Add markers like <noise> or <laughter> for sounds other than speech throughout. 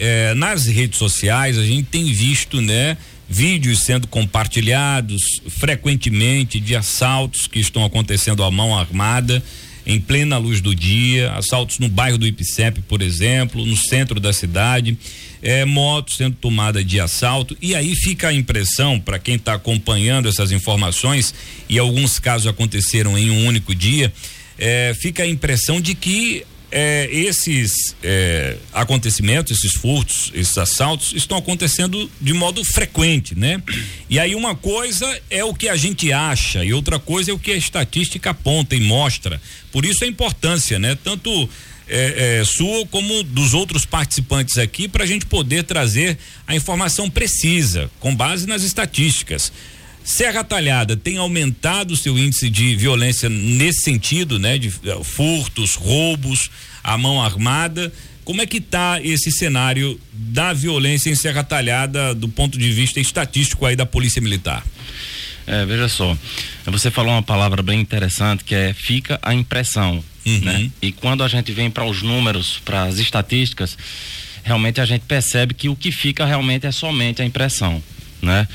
eh, nas redes sociais a gente tem visto, né? Vídeos sendo compartilhados frequentemente de assaltos que estão acontecendo à mão armada em plena luz do dia, assaltos no bairro do Ipicep, por exemplo, no centro da cidade, é, motos sendo tomada de assalto e aí fica a impressão para quem está acompanhando essas informações e alguns casos aconteceram em um único dia, é, fica a impressão de que é, esses é, acontecimentos, esses furtos, esses assaltos estão acontecendo de modo frequente, né? E aí uma coisa é o que a gente acha e outra coisa é o que a estatística aponta e mostra. Por isso a importância, né? Tanto é, é, sua como dos outros participantes aqui para a gente poder trazer a informação precisa com base nas estatísticas. Serra Talhada tem aumentado o seu índice de violência nesse sentido, né? De uh, furtos, roubos, a mão armada. Como é que está esse cenário da violência em Serra Talhada do ponto de vista estatístico aí da Polícia Militar? É, veja só, você falou uma palavra bem interessante que é fica a impressão, uhum. né? E quando a gente vem para os números, para as estatísticas, realmente a gente percebe que o que fica realmente é somente a impressão né?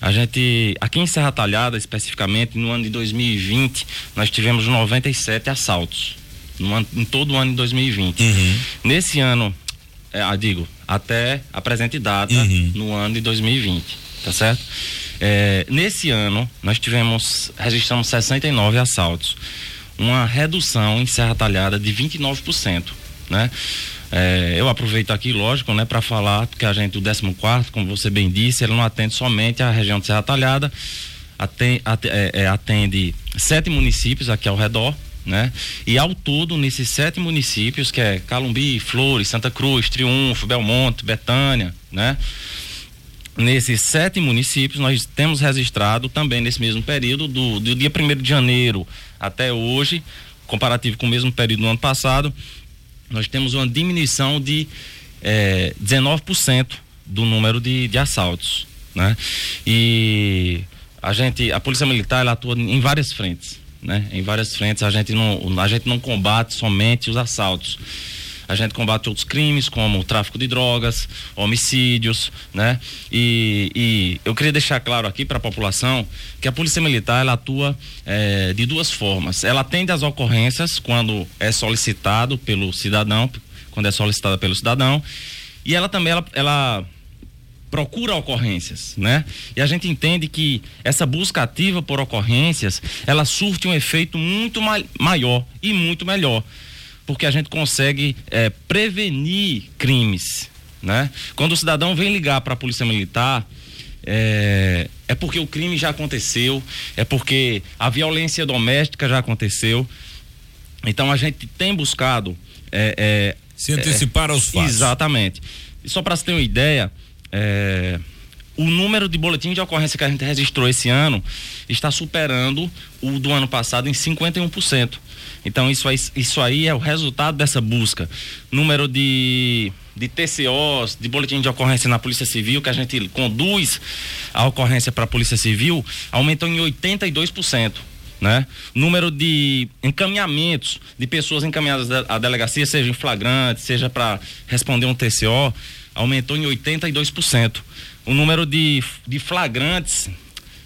A gente, aqui em Serra Talhada, especificamente, no ano de 2020, nós tivemos 97 assaltos. No ano, em todo o ano de 2020. Uhum. Nesse ano, é, ah, digo, até a presente data, uhum. no ano de 2020, tá certo? É, nesse ano, nós tivemos, registramos 69 assaltos. Uma redução em Serra Talhada de 29%, né? É, eu aproveito aqui, lógico, né, para falar que a gente, o 14, como você bem disse, ele não atende somente a região de Serra Talhada, atende, é, é, atende sete municípios aqui ao redor, né? E ao todo, nesses sete municípios, que é Calumbi, Flores, Santa Cruz, Triunfo, Belmonte, Betânia, né? Nesses sete municípios, nós temos registrado também nesse mesmo período, do, do dia 1 de janeiro até hoje, comparativo com o mesmo período do ano passado, nós temos uma diminuição de é, 19% do número de, de assaltos, né? E a gente, a polícia militar, ela atua em várias frentes, né? Em várias frentes a gente não, a gente não combate somente os assaltos a gente combate outros crimes, como o tráfico de drogas, homicídios, né? E, e eu queria deixar claro aqui para a população que a Polícia Militar ela atua é, de duas formas. Ela atende às ocorrências quando é solicitado pelo cidadão, quando é solicitada pelo cidadão, e ela também ela, ela procura ocorrências, né? E a gente entende que essa busca ativa por ocorrências, ela surte um efeito muito ma maior e muito melhor porque a gente consegue é, prevenir crimes, né? Quando o cidadão vem ligar para a polícia militar, é, é porque o crime já aconteceu, é porque a violência doméstica já aconteceu. Então a gente tem buscado é, é se antecipar aos fatos. Exatamente. E só para você ter uma ideia, é, o número de boletins de ocorrência que a gente registrou esse ano está superando o do ano passado em 51%. Então isso aí, isso aí é o resultado dessa busca. Número de, de TCOs, de boletim de ocorrência na Polícia Civil, que a gente conduz a ocorrência para a Polícia Civil, aumentou em 82%. Né? Número de encaminhamentos de pessoas encaminhadas à delegacia, seja em flagrante, seja para responder um TCO, aumentou em 82%. O número de, de flagrantes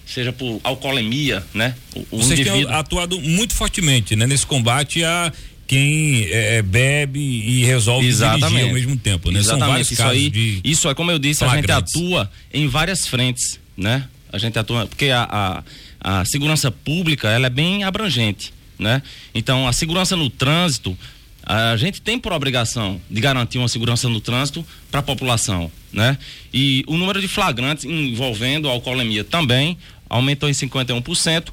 seja por alcoolemia, né? O, o Vocês indivíduo... têm atuado muito fortemente, né? Nesse combate a quem é, é bebe e resolve Exatamente. dirigir ao mesmo tempo, né? Exatamente. São vários isso casos aí, de Isso é como eu disse, a gente atua em várias frentes, né? A gente atua, porque a, a, a segurança pública, ela é bem abrangente, né? Então, a segurança no trânsito, a gente tem por obrigação de garantir uma segurança no trânsito para a população, né? E o número de flagrantes envolvendo alcoolemia também aumentou em 51%.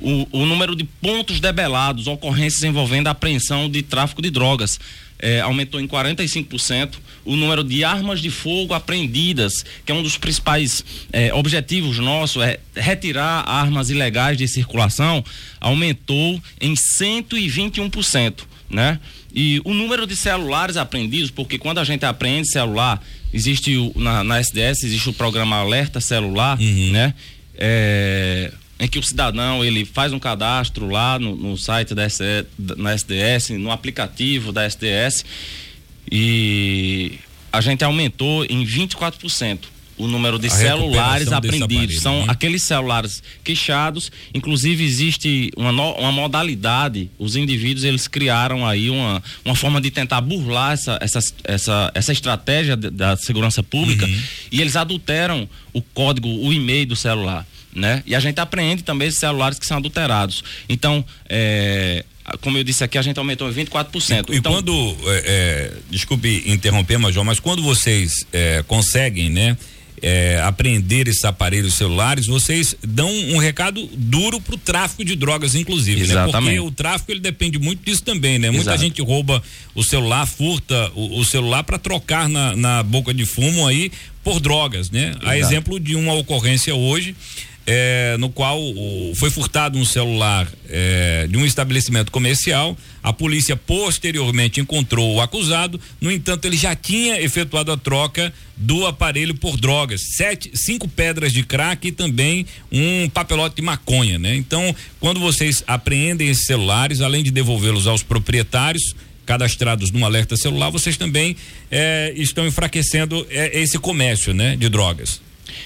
O, o número de pontos debelados, ocorrências envolvendo apreensão de tráfico de drogas, é, aumentou em 45%. O número de armas de fogo apreendidas, que é um dos principais é, objetivos nossos, é retirar armas ilegais de circulação, aumentou em 121%, né? E o número de celulares apreendidos, porque quando a gente apreende celular, existe o, na, na SDS, existe o programa Alerta Celular, uhum. né? É, em que o cidadão ele faz um cadastro lá no, no site da na SDS, no aplicativo da SDS e a gente aumentou em 24% o número de a celulares apreendidos. São né? aqueles celulares queixados. Inclusive, existe uma, no, uma modalidade, os indivíduos eles criaram aí uma, uma forma de tentar burlar essa, essa, essa, essa estratégia da segurança pública uhum. e eles adulteram o código, o e-mail do celular. Né? E a gente apreende também esses celulares que são adulterados. Então, é, como eu disse aqui, a gente aumentou em 24%. E, então, quando, é, é, desculpe interromper, Major, mas quando vocês é, conseguem, né? É, apreender esses aparelhos celulares, vocês dão um recado duro para o tráfico de drogas, inclusive, Exatamente. né? Porque o tráfico ele depende muito disso também, né? Exato. Muita gente rouba o celular, furta o, o celular para trocar na, na boca de fumo aí por drogas, né? Exato. A exemplo de uma ocorrência hoje é, no qual o, foi furtado um celular é, de um estabelecimento comercial. A polícia posteriormente encontrou o acusado. No entanto, ele já tinha efetuado a troca do aparelho por drogas, sete, cinco pedras de crack e também um papelote de maconha, né? Então, quando vocês apreendem esses celulares, além de devolvê-los aos proprietários, cadastrados no alerta celular, vocês também é, estão enfraquecendo é, esse comércio, né, de drogas.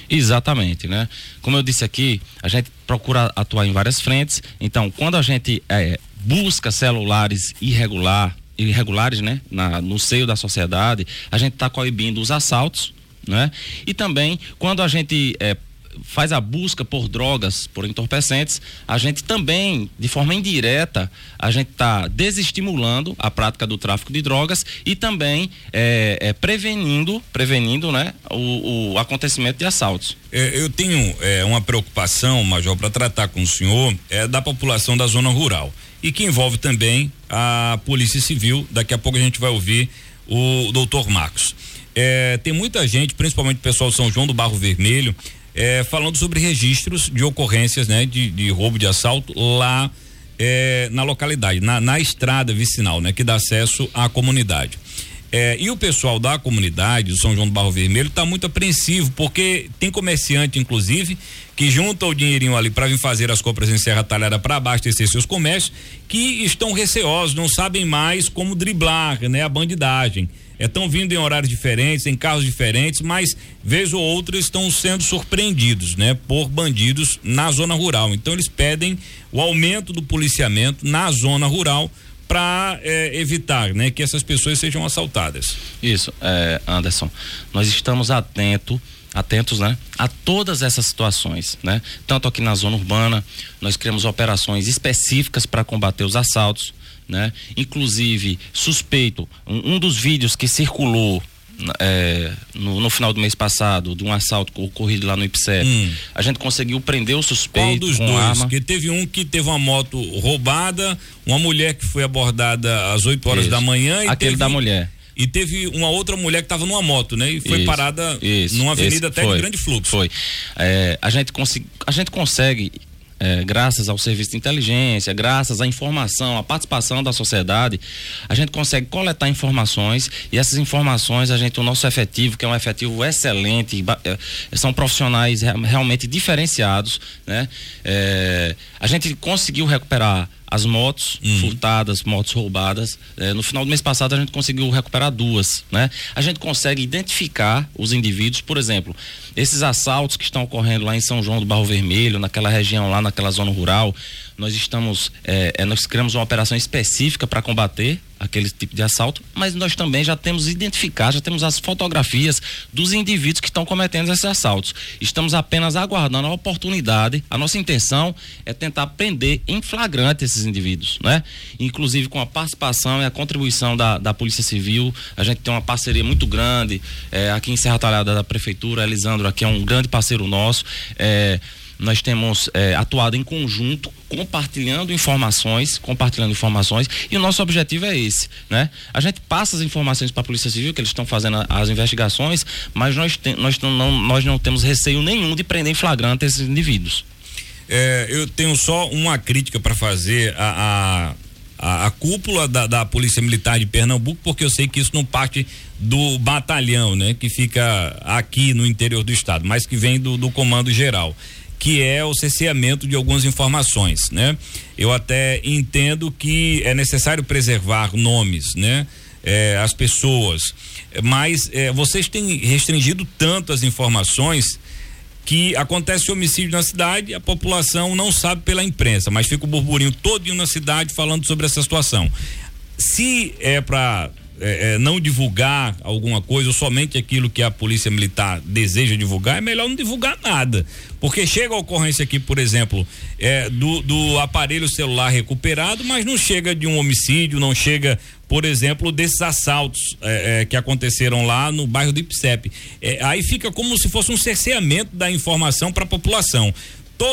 Exatamente, né? Como eu disse aqui, a gente procura atuar em várias frentes. Então, quando a gente é, busca celulares irregular, irregulares, né, Na, no seio da sociedade, a gente está coibindo os assaltos, né? E também quando a gente é, faz a busca por drogas, por entorpecentes, a gente também, de forma indireta, a gente está desestimulando a prática do tráfico de drogas e também é, é, prevenindo, prevenindo, né, o, o acontecimento de assaltos. É, eu tenho é, uma preocupação, Major, para tratar com o senhor, é da população da zona rural e que envolve também a Polícia Civil. Daqui a pouco a gente vai ouvir o doutor Marcos. Tem muita gente, principalmente o pessoal de São João do Barro Vermelho, é, falando sobre registros de ocorrências né, de, de roubo de assalto lá é, na localidade, na, na, estrada vicinal, né, que dá acesso à comunidade. É, e o pessoal da comunidade, do São João do Barro Vermelho, está muito apreensivo, porque tem comerciante, inclusive, que junta o dinheirinho ali para vir fazer as compras em Serra Talhada para abastecer seus comércios, que estão receosos, não sabem mais como driblar né, a bandidagem estão vindo em horários diferentes, em carros diferentes, mas vez ou outra estão sendo surpreendidos, né, por bandidos na zona rural. Então eles pedem o aumento do policiamento na zona rural para é, evitar, né, que essas pessoas sejam assaltadas. Isso, é, Anderson. Nós estamos atentos atentos, né, a todas essas situações, né? Tanto aqui na zona urbana, nós criamos operações específicas para combater os assaltos, né? Inclusive, suspeito, um, um dos vídeos que circulou é, no, no, final do mês passado, de um assalto ocorrido lá no IPSEP, hum. a gente conseguiu prender o suspeito. Qual dos dois? Arma. Que teve um que teve uma moto roubada, uma mulher que foi abordada às 8 horas Isso. da manhã. E Aquele teve, da mulher. E teve uma outra mulher que estava numa moto, né? E foi Isso. parada Isso. numa avenida até foi. de grande fluxo. Foi. É, a, gente a gente consegue é, graças ao serviço de inteligência, graças à informação, à participação da sociedade, a gente consegue coletar informações e essas informações a gente, o nosso efetivo, que é um efetivo excelente, é, são profissionais realmente diferenciados, né? É, a gente conseguiu recuperar as motos uhum. furtadas, motos roubadas. É, no final do mês passado a gente conseguiu recuperar duas, né? A gente consegue identificar os indivíduos, por exemplo, esses assaltos que estão ocorrendo lá em São João do Barro Vermelho, naquela região lá, naquela zona rural, nós estamos, é, nós criamos uma operação específica para combater aquele tipo de assalto, mas nós também já temos identificado, já temos as fotografias dos indivíduos que estão cometendo esses assaltos. Estamos apenas aguardando a oportunidade. A nossa intenção é tentar prender em flagrante esses indivíduos, né? Inclusive com a participação e a contribuição da, da Polícia Civil, a gente tem uma parceria muito grande é, aqui em Serra Talhada da Prefeitura, Elisandro aqui é um grande parceiro nosso. É, nós temos é, atuado em conjunto, compartilhando informações, compartilhando informações, e o nosso objetivo é esse, né? A gente passa as informações para a Polícia Civil, que eles estão fazendo as investigações, mas nós, tem, nós, não, nós não temos receio nenhum de prender em flagrante esses indivíduos. É, eu tenho só uma crítica para fazer a, a, a, cúpula da, da, Polícia Militar de Pernambuco, porque eu sei que isso não parte do batalhão, né? Que fica aqui no interior do estado, mas que vem do, do comando geral que é o cerceamento de algumas informações, né? Eu até entendo que é necessário preservar nomes, né? é, as pessoas. Mas é, vocês têm restringido tanto as informações que acontece homicídio na cidade, a população não sabe pela imprensa, mas fica o burburinho todinho na cidade falando sobre essa situação. Se é para é, é, não divulgar alguma coisa ou somente aquilo que a polícia militar deseja divulgar, é melhor não divulgar nada. Porque chega a ocorrência aqui, por exemplo, é, do, do aparelho celular recuperado, mas não chega de um homicídio, não chega, por exemplo, desses assaltos é, é, que aconteceram lá no bairro do Ipsep. É, aí fica como se fosse um cerceamento da informação para a população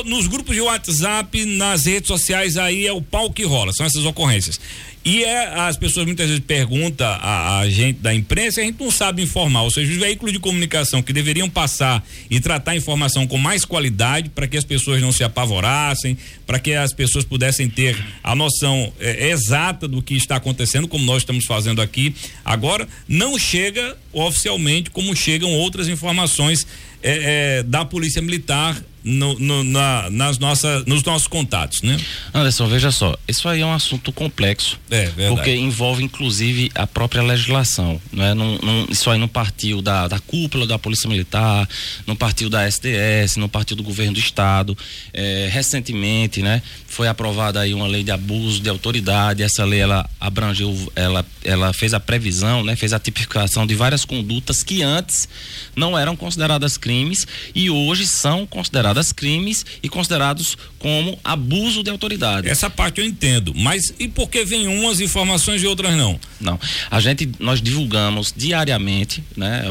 nos grupos de WhatsApp, nas redes sociais, aí é o pau que rola, são essas ocorrências. E é, as pessoas muitas vezes perguntam a, a, gente da imprensa e a gente não sabe informar. Ou seja, os veículos de comunicação que deveriam passar e tratar a informação com mais qualidade para que as pessoas não se apavorassem, para que as pessoas pudessem ter a noção é, exata do que está acontecendo, como nós estamos fazendo aqui. Agora, não chega oficialmente como chegam outras informações é, é, da Polícia Militar no, no, na, nas nossas, nos nossos contatos, né? Anderson, veja só, isso aí é um assunto complexo. É, verdade. Porque envolve, inclusive, a própria legislação. Não é? Não, não, isso aí não partiu da, da cúpula da Polícia Militar, não partiu da SDS, não partiu do governo do Estado. É, recentemente, né, foi aprovada aí uma lei de abuso de autoridade. Essa lei, ela abrangeu, ela, ela fez a previsão, né, fez a tipificação de várias condutas que antes não eram consideradas crimes e hoje são consideradas consideradas crimes e considerados como abuso de autoridade. Essa parte eu entendo, mas e por que vem umas informações e outras não? Não. A gente nós divulgamos diariamente, né,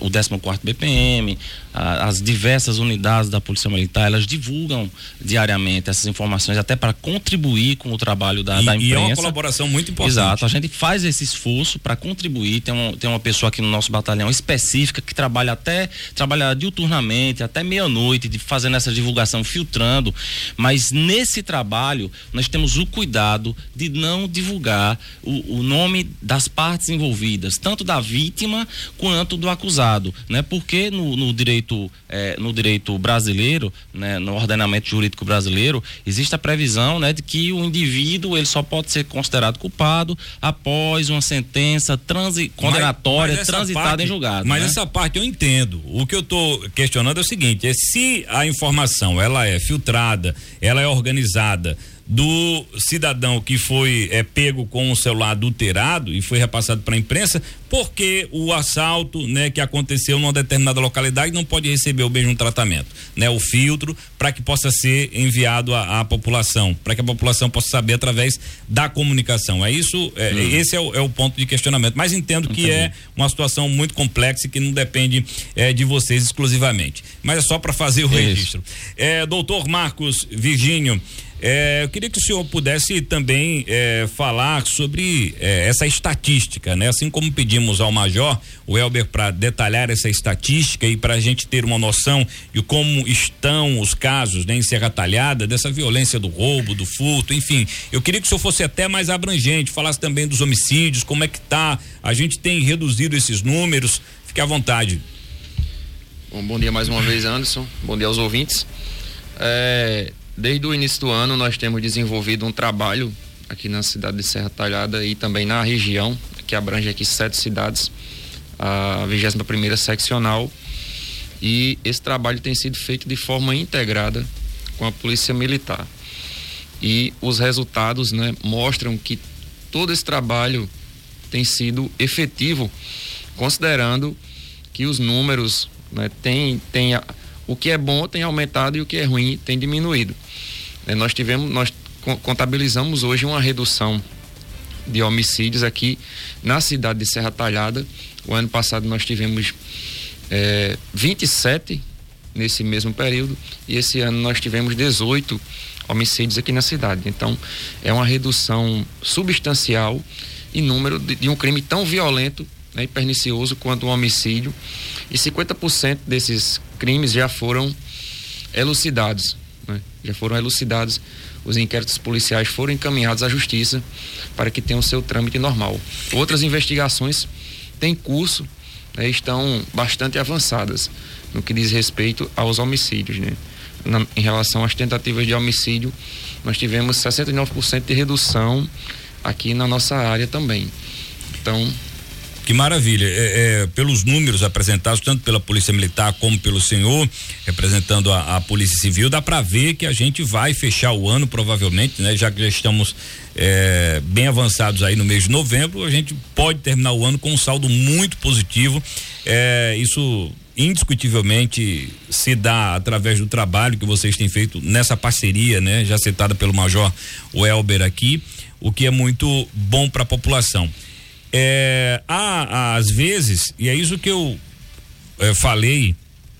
o 14 BPM, as diversas unidades da Polícia Militar, elas divulgam diariamente essas informações até para contribuir com o trabalho da, e, da imprensa. E é uma colaboração muito importante. Exato. A gente faz esse esforço para contribuir. Tem, um, tem uma pessoa aqui no nosso batalhão específica que trabalha até trabalha diuturnamente, até meia-noite, fazendo essa divulgação, filtrando. Mas nesse trabalho, nós temos o cuidado de não divulgar o, o nome das partes envolvidas, tanto da vítima quanto do acusado, né? Porque no, no direito, é, no direito brasileiro, né? no ordenamento jurídico brasileiro, existe a previsão, né? De que o indivíduo ele só pode ser considerado culpado após uma sentença transi, condenatória mas, mas transitada parte, em julgado. Mas né? essa parte eu entendo. O que eu estou questionando é o seguinte: é se a informação ela é filtrada, ela é organizada do cidadão que foi é, pego com o celular adulterado e foi repassado para a imprensa, porque o assalto, né, que aconteceu numa determinada localidade não pode receber o mesmo tratamento, né, o filtro para que possa ser enviado à, população, para que a população possa saber através da comunicação. É isso, é, hum. esse é o, é o, ponto de questionamento. Mas entendo Entendi. que é uma situação muito complexa e que não depende é, de vocês exclusivamente. Mas é só para fazer o registro. É, doutor Marcos Virgínio. É, eu queria que o senhor pudesse também é, falar sobre é, essa estatística, né? Assim como pedimos ao Major, o Elber, para detalhar essa estatística e para a gente ter uma noção de como estão os casos né, em Serra Talhada, dessa violência do roubo, do furto, enfim. Eu queria que o senhor fosse até mais abrangente, falasse também dos homicídios, como é que tá. A gente tem reduzido esses números. Fique à vontade. Bom, bom dia mais uma vez, Anderson. Bom dia aos ouvintes. É, Desde o início do ano, nós temos desenvolvido um trabalho aqui na cidade de Serra Talhada e também na região, que abrange aqui sete cidades, a 21 primeira seccional. E esse trabalho tem sido feito de forma integrada com a Polícia Militar. E os resultados né, mostram que todo esse trabalho tem sido efetivo, considerando que os números né, têm, têm o que é bom tem aumentado e o que é ruim tem diminuído. É, nós tivemos, nós contabilizamos hoje uma redução de homicídios aqui na cidade de Serra Talhada. O ano passado nós tivemos é, 27 nesse mesmo período e esse ano nós tivemos 18 homicídios aqui na cidade. Então é uma redução substancial em número de, de um crime tão violento né, e pernicioso quanto o homicídio e 50% desses crimes já foram elucidados, né? já foram elucidados. Os inquéritos policiais foram encaminhados à justiça para que tenham seu trâmite normal. Outras investigações têm curso, né, estão bastante avançadas no que diz respeito aos homicídios. Né? Na, em relação às tentativas de homicídio, nós tivemos 69% de redução aqui na nossa área também. Então, que maravilha. É, é, pelos números apresentados, tanto pela Polícia Militar como pelo senhor, representando a, a Polícia Civil, dá para ver que a gente vai fechar o ano, provavelmente, né? Já que já estamos é, bem avançados aí no mês de novembro, a gente pode terminar o ano com um saldo muito positivo. É, isso indiscutivelmente se dá através do trabalho que vocês têm feito nessa parceria, né? Já citada pelo Major Welber aqui, o que é muito bom para a população. É, há, às vezes, e é isso que eu é, falei,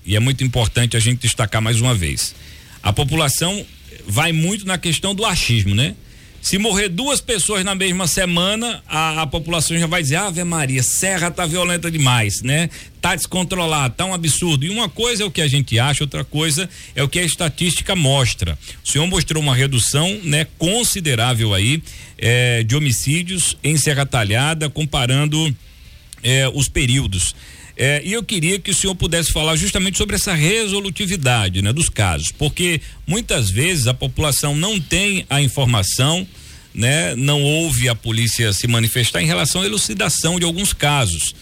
e é muito importante a gente destacar mais uma vez. A população vai muito na questão do achismo, né? Se morrer duas pessoas na mesma semana, a, a, população já vai dizer: Ave Maria, Serra tá violenta demais, né? Tá descontrolado, tá um absurdo. E uma coisa é o que a gente acha, outra coisa é o que a estatística mostra. O senhor mostrou uma redução, né, considerável aí eh, de homicídios em Serra Talhada, comparando eh, os períodos. É, e eu queria que o senhor pudesse falar justamente sobre essa resolutividade né, dos casos, porque muitas vezes a população não tem a informação, né, não ouve a polícia se manifestar em relação à elucidação de alguns casos.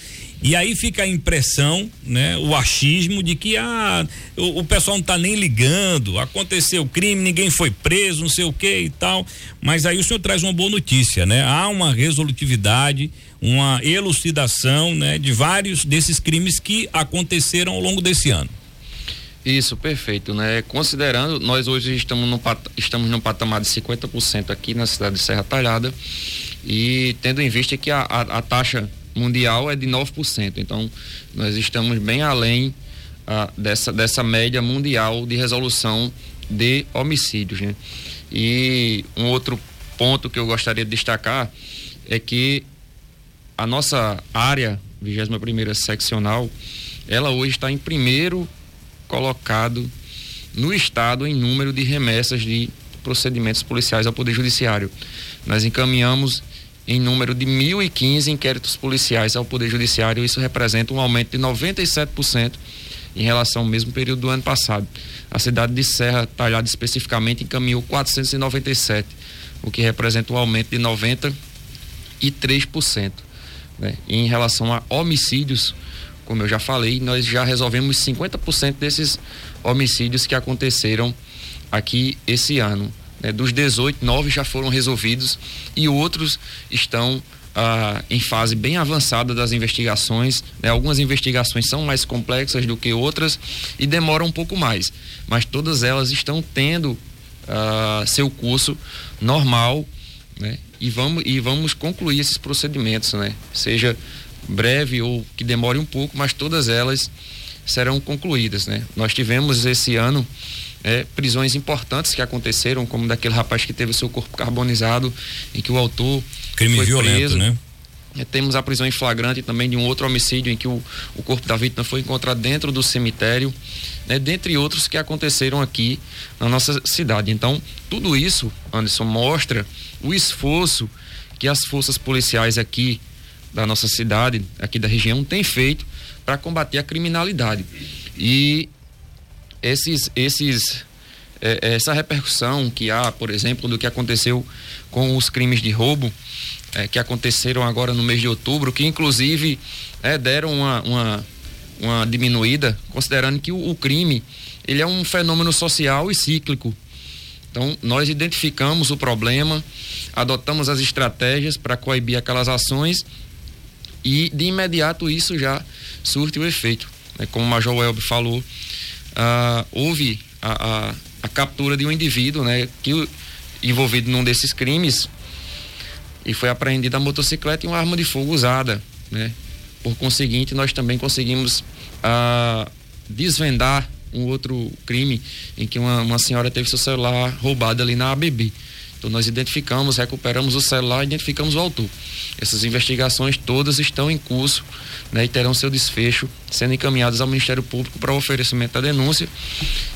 E aí fica a impressão, né, o achismo de que ah, o, o pessoal não está nem ligando, aconteceu crime, ninguém foi preso, não sei o que e tal. Mas aí o senhor traz uma boa notícia, né? Há uma resolutividade, uma elucidação, né, de vários desses crimes que aconteceram ao longo desse ano. Isso, perfeito, né? Considerando, nós hoje estamos no, estamos no patamar de 50% aqui na cidade de Serra Talhada e tendo em vista que a, a, a taxa mundial é de 9%. Então, nós estamos bem além ah, dessa, dessa média mundial de resolução de homicídios. Né? E um outro ponto que eu gostaria de destacar é que a nossa área, 21 seccional, ela hoje está em primeiro colocado no estado em número de remessas de procedimentos policiais ao Poder Judiciário. Nós encaminhamos em número de 1.015 inquéritos policiais ao Poder Judiciário. Isso representa um aumento de 97% em relação ao mesmo período do ano passado. A cidade de Serra Talhada especificamente encaminhou 497, o que representa um aumento de 93%. Né? Em relação a homicídios, como eu já falei, nós já resolvemos 50% desses homicídios que aconteceram aqui esse ano. Né? Dos 18, nove já foram resolvidos e outros estão ah, em fase bem avançada das investigações. Né? Algumas investigações são mais complexas do que outras e demoram um pouco mais, mas todas elas estão tendo ah, seu curso normal, né? E vamos e vamos concluir esses procedimentos, né? Seja breve ou que demore um pouco, mas todas elas serão concluídas, né? Nós tivemos esse ano é, prisões importantes que aconteceram, como daquele rapaz que teve seu corpo carbonizado, em que o autor crime foi violento, preso. né? É, temos a prisão em flagrante também de um outro homicídio em que o, o corpo da vítima foi encontrado dentro do cemitério, né? dentre outros que aconteceram aqui na nossa cidade. Então, tudo isso, Anderson, mostra o esforço que as forças policiais aqui da nossa cidade, aqui da região, têm feito para combater a criminalidade. E esses, esses, é, é, essa repercussão que há, por exemplo, do que aconteceu com os crimes de roubo, é, que aconteceram agora no mês de outubro, que inclusive é, deram uma, uma, uma, diminuída, considerando que o, o crime ele é um fenômeno social e cíclico. Então, nós identificamos o problema, adotamos as estratégias para coibir aquelas ações e, de imediato, isso já surte o efeito. Né? Como o Major Welb falou, ah, houve a, a, a, captura de um indivíduo, né, que envolvido num desses crimes e foi apreendida a motocicleta e uma arma de fogo usada, né. Por conseguinte, nós também conseguimos ah, desvendar um outro crime em que uma, uma senhora teve seu celular roubado ali na ABB. Então nós identificamos, recuperamos o celular, identificamos o autor. Essas investigações todas estão em curso né, e terão seu desfecho sendo encaminhadas ao Ministério Público para o oferecimento da denúncia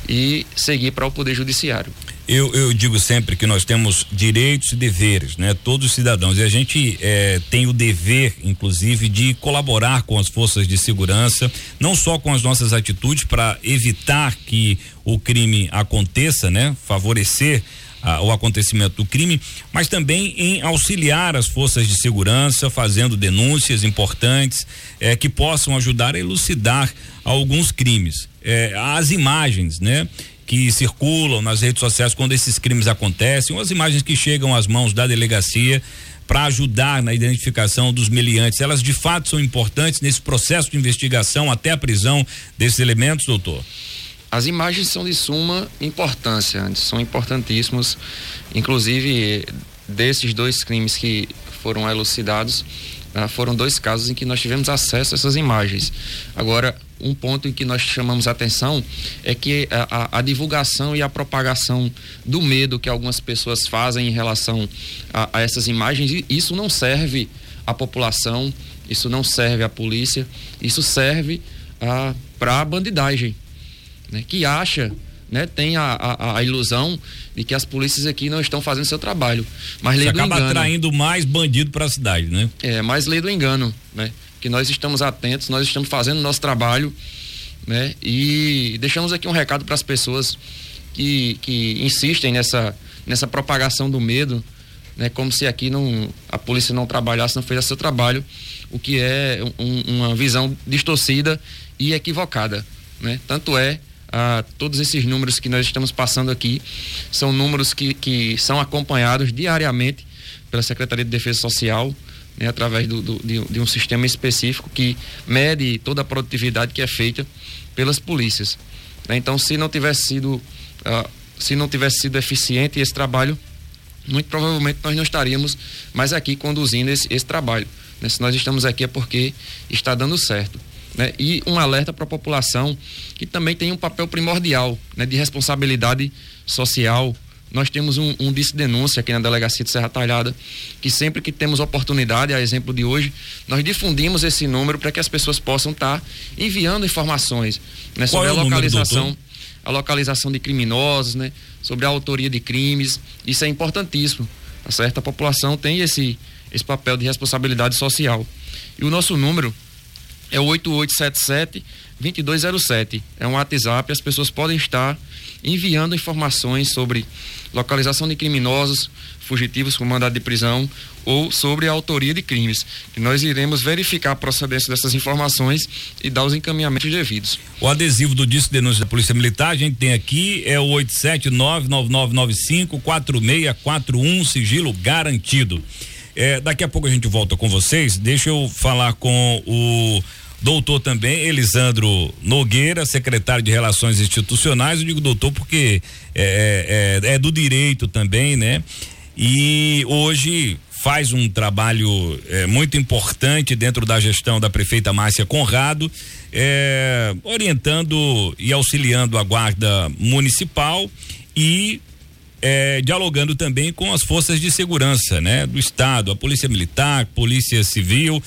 e seguir para o Poder Judiciário. Eu, eu, digo sempre que nós temos direitos e deveres, né? Todos os cidadãos. E a gente eh, tem o dever, inclusive, de colaborar com as forças de segurança, não só com as nossas atitudes para evitar que o crime aconteça, né? Favorecer a, o acontecimento do crime, mas também em auxiliar as forças de segurança, fazendo denúncias importantes eh, que possam ajudar a elucidar alguns crimes. Eh, as imagens, né? Que circulam nas redes sociais quando esses crimes acontecem, ou as imagens que chegam às mãos da delegacia para ajudar na identificação dos meliantes, elas de fato são importantes nesse processo de investigação até a prisão desses elementos, doutor? As imagens são de suma importância, são importantíssimos, inclusive desses dois crimes que foram elucidados, ah, foram dois casos em que nós tivemos acesso a essas imagens. Agora, um ponto em que nós chamamos atenção é que a, a, a, divulgação e a propagação do medo que algumas pessoas fazem em relação a, a essas imagens, isso não serve à população, isso não serve à polícia, isso serve para a bandidagem, né, que acha né, tem a, a, a, ilusão de que as polícias aqui não estão fazendo seu trabalho. Mas lei Você acaba engano, atraindo mais bandido para a cidade, né? É, mais lei do engano, né? que nós estamos atentos, nós estamos fazendo o nosso trabalho, né? E deixamos aqui um recado para as pessoas que, que insistem nessa, nessa propagação do medo, né? Como se aqui não, a polícia não trabalhasse, não fizesse seu trabalho, o que é um, uma visão distorcida e equivocada, né? Tanto é todos esses números que nós estamos passando aqui são números que, que são acompanhados diariamente pela Secretaria de Defesa Social, né, através do, do, de, de, um sistema específico que mede toda a produtividade que é feita pelas polícias. Né? Então, se não tivesse sido uh, se não tivesse sido eficiente esse trabalho, muito provavelmente nós não estaríamos mais aqui conduzindo esse, esse trabalho. Né? Se nós estamos aqui é porque está dando certo. Né? E um alerta para a população que também tem um papel primordial né, de responsabilidade social nós temos um, um denúncia aqui na delegacia de Serra Talhada, que sempre que temos oportunidade, a exemplo de hoje, nós difundimos esse número para que as pessoas possam estar tá enviando informações né, sobre é a localização, a localização de criminosos, né, sobre a autoria de crimes. Isso é importantíssimo, tá certo? A população tem esse esse papel de responsabilidade social. E o nosso número é o 8877 2207. É um WhatsApp, as pessoas podem estar enviando informações sobre localização de criminosos, fugitivos com mandado de prisão ou sobre a autoria de crimes. E nós iremos verificar a procedência dessas informações e dar os encaminhamentos devidos. O adesivo do disco de denúncia da Polícia Militar, a gente tem aqui, é o 879-9995-4641, sigilo garantido. É, daqui a pouco a gente volta com vocês. Deixa eu falar com o doutor também, Elisandro Nogueira, secretário de Relações Institucionais. Eu digo doutor porque é, é, é do direito também, né? E hoje faz um trabalho é, muito importante dentro da gestão da prefeita Márcia Conrado, é, orientando e auxiliando a guarda municipal e é, dialogando também com as forças de segurança, né, do estado, a polícia militar, polícia civil.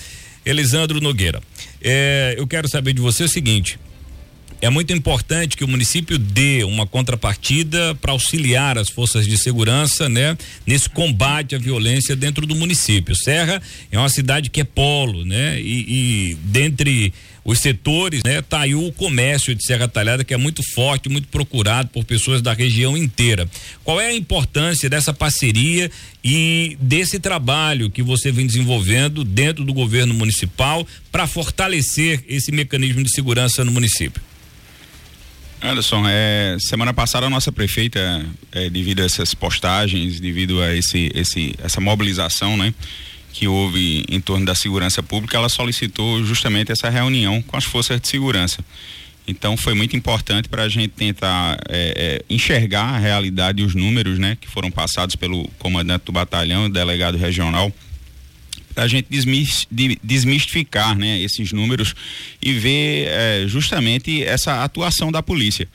Elisandro Nogueira. É, eu quero saber de você o seguinte: é muito importante que o município dê uma contrapartida para auxiliar as forças de segurança, né, nesse combate à violência dentro do município. Serra é uma cidade que é polo, né, e, e dentre os setores, né, tá aí o comércio de Serra Talhada que é muito forte, muito procurado por pessoas da região inteira. Qual é a importância dessa parceria e desse trabalho que você vem desenvolvendo dentro do governo municipal para fortalecer esse mecanismo de segurança no município? Anderson, é, semana passada a nossa prefeita, é, devido a essas postagens, devido a esse, esse, essa mobilização, né, que houve em torno da segurança pública, ela solicitou justamente essa reunião com as forças de segurança. Então foi muito importante para a gente tentar é, é, enxergar a realidade e os números, né, que foram passados pelo comandante do batalhão, o delegado regional a gente desmistificar né, esses números e ver é, justamente essa atuação da polícia.